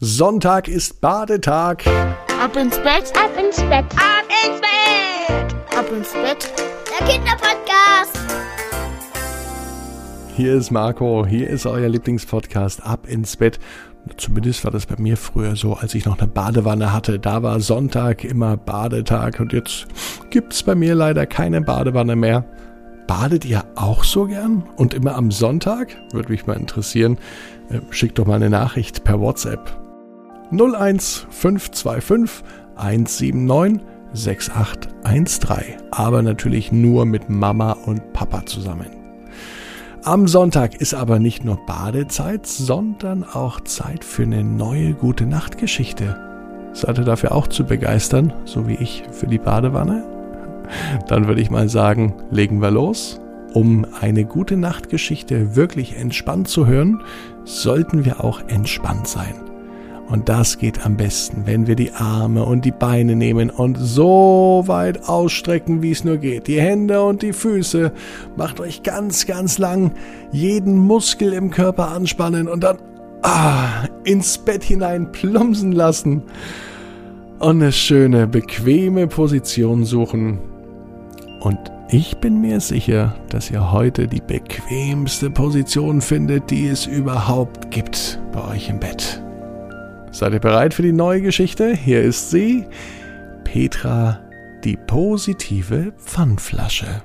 Sonntag ist Badetag. Ab ins Bett, ab ins Bett, ab ins Bett, ab ins Bett. Der Kinderpodcast. Hier ist Marco, hier ist euer Lieblingspodcast Ab ins Bett. Zumindest war das bei mir früher so, als ich noch eine Badewanne hatte. Da war Sonntag immer Badetag und jetzt gibt's bei mir leider keine Badewanne mehr. Badet ihr auch so gern? Und immer am Sonntag? Würde mich mal interessieren. Äh, schickt doch mal eine Nachricht per WhatsApp. 01525 179 6813. Aber natürlich nur mit Mama und Papa zusammen. Am Sonntag ist aber nicht nur Badezeit, sondern auch Zeit für eine neue gute Nachtgeschichte. Seid ihr dafür auch zu begeistern, so wie ich für die Badewanne? Dann würde ich mal sagen, legen wir los. Um eine gute Nachtgeschichte wirklich entspannt zu hören, sollten wir auch entspannt sein. Und das geht am besten, wenn wir die Arme und die Beine nehmen und so weit ausstrecken, wie es nur geht. Die Hände und die Füße. Macht euch ganz, ganz lang jeden Muskel im Körper anspannen und dann ah, ins Bett hinein plumpsen lassen. Und eine schöne, bequeme Position suchen. Und ich bin mir sicher, dass ihr heute die bequemste Position findet, die es überhaupt gibt bei euch im Bett. Seid ihr bereit für die neue Geschichte? Hier ist sie. Petra, die positive Pfannflasche.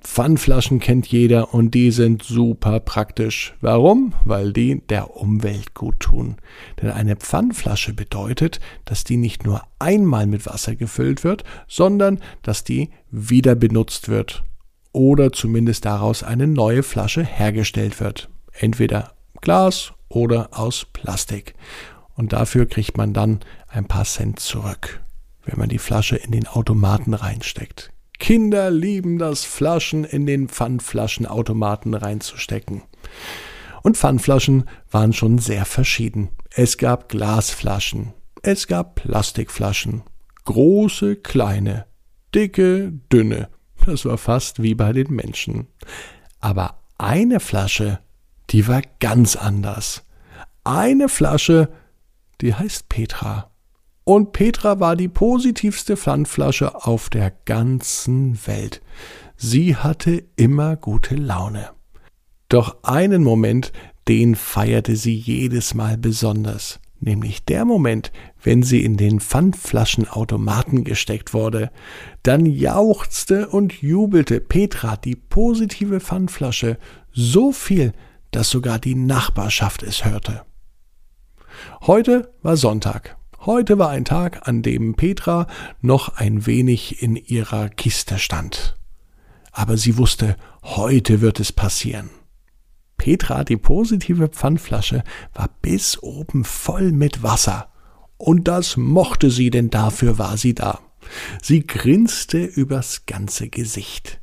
Pfannflaschen kennt jeder und die sind super praktisch. Warum? Weil die der Umwelt gut tun. Denn eine Pfannflasche bedeutet, dass die nicht nur einmal mit Wasser gefüllt wird, sondern dass die wieder benutzt wird. Oder zumindest daraus eine neue Flasche hergestellt wird. Entweder Glas oder aus Plastik. Und dafür kriegt man dann ein paar Cent zurück, wenn man die Flasche in den Automaten reinsteckt. Kinder lieben das, Flaschen in den Pfandflaschenautomaten reinzustecken. Und Pfandflaschen waren schon sehr verschieden. Es gab Glasflaschen, es gab Plastikflaschen, große, kleine, dicke, dünne. Das war fast wie bei den Menschen. Aber eine Flasche die war ganz anders. Eine Flasche, die heißt Petra. Und Petra war die positivste Pfandflasche auf der ganzen Welt. Sie hatte immer gute Laune. Doch einen Moment, den feierte sie jedes Mal besonders, nämlich der Moment, wenn sie in den Pfandflaschenautomaten gesteckt wurde. Dann jauchzte und jubelte Petra, die positive Pfandflasche, so viel, dass sogar die Nachbarschaft es hörte. Heute war Sonntag. Heute war ein Tag, an dem Petra noch ein wenig in ihrer Kiste stand. Aber sie wusste, heute wird es passieren. Petra, die positive Pfandflasche, war bis oben voll mit Wasser. Und das mochte sie, denn dafür war sie da. Sie grinste übers ganze Gesicht.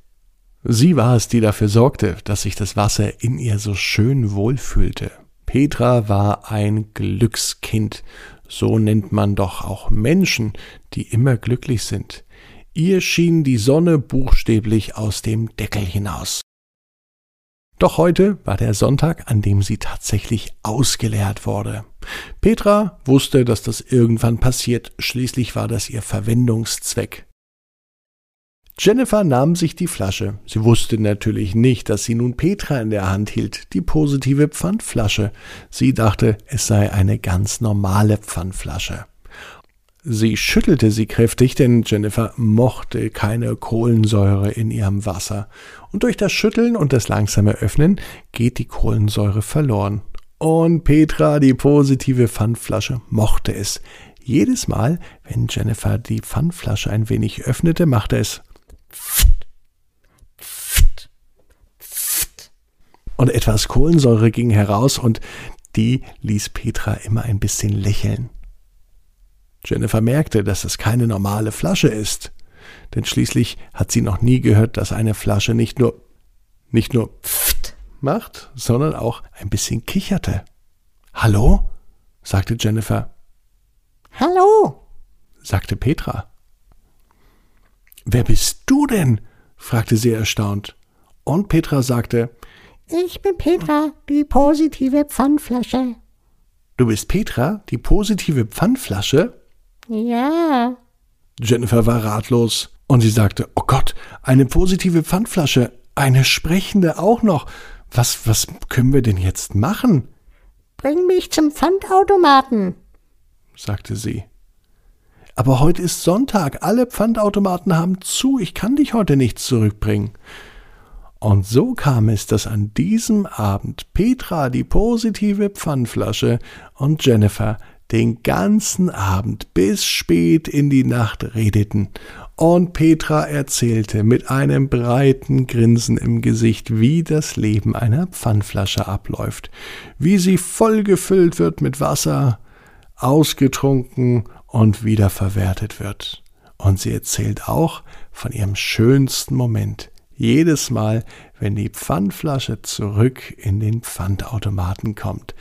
Sie war es, die dafür sorgte, dass sich das Wasser in ihr so schön wohlfühlte. Petra war ein Glückskind, so nennt man doch auch Menschen, die immer glücklich sind. Ihr schien die Sonne buchstäblich aus dem Deckel hinaus. Doch heute war der Sonntag, an dem sie tatsächlich ausgeleert wurde. Petra wusste, dass das irgendwann passiert, schließlich war das ihr Verwendungszweck. Jennifer nahm sich die Flasche. Sie wusste natürlich nicht, dass sie nun Petra in der Hand hielt, die positive Pfandflasche. Sie dachte, es sei eine ganz normale Pfandflasche. Sie schüttelte sie kräftig, denn Jennifer mochte keine Kohlensäure in ihrem Wasser. Und durch das Schütteln und das langsame Öffnen geht die Kohlensäure verloren. Und Petra, die positive Pfandflasche, mochte es. Jedes Mal, wenn Jennifer die Pfandflasche ein wenig öffnete, machte es und etwas Kohlensäure ging heraus und die ließ Petra immer ein bisschen lächeln. Jennifer merkte, dass es keine normale Flasche ist, denn schließlich hat sie noch nie gehört, dass eine Flasche nicht nur nicht nur pft macht, sondern auch ein bisschen kicherte. Hallo? sagte Jennifer. Hallo, sagte Petra. Wer bist du denn? fragte sie erstaunt. Und Petra sagte, ich bin Petra, die positive Pfandflasche. du bist Petra, die positive Pfandflasche? Ja. Jennifer war ratlos und sie sagte, oh Gott, eine positive Pfandflasche, eine sprechende auch noch. Was, was können wir denn jetzt machen? Bring mich zum Pfandautomaten, sagte sie. Aber heute ist Sonntag, alle Pfandautomaten haben zu, ich kann dich heute nicht zurückbringen. Und so kam es, dass an diesem Abend Petra die positive Pfandflasche und Jennifer den ganzen Abend bis spät in die Nacht redeten, und Petra erzählte mit einem breiten Grinsen im Gesicht, wie das Leben einer Pfandflasche abläuft, wie sie vollgefüllt wird mit Wasser, ausgetrunken und wiederverwertet wird. Und sie erzählt auch von ihrem schönsten Moment, jedes Mal, wenn die Pfandflasche zurück in den Pfandautomaten kommt.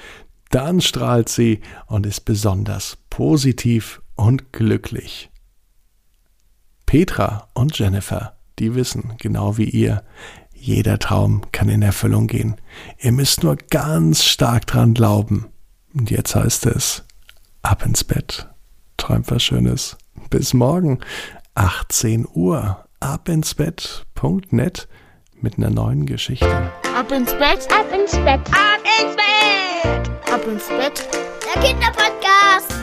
Dann strahlt sie und ist besonders positiv und glücklich. Petra und Jennifer, die wissen, genau wie ihr, jeder Traum kann in Erfüllung gehen. Ihr müsst nur ganz stark dran glauben. Und jetzt heißt es, ab ins Bett. Träumt was Schönes. Bis morgen, 18 Uhr ab ins Bett.net mit einer neuen Geschichte. Ab ins Bett, Ab ins Bett. ab ins Bett, ab ins Bett. Der Kinderpodcast.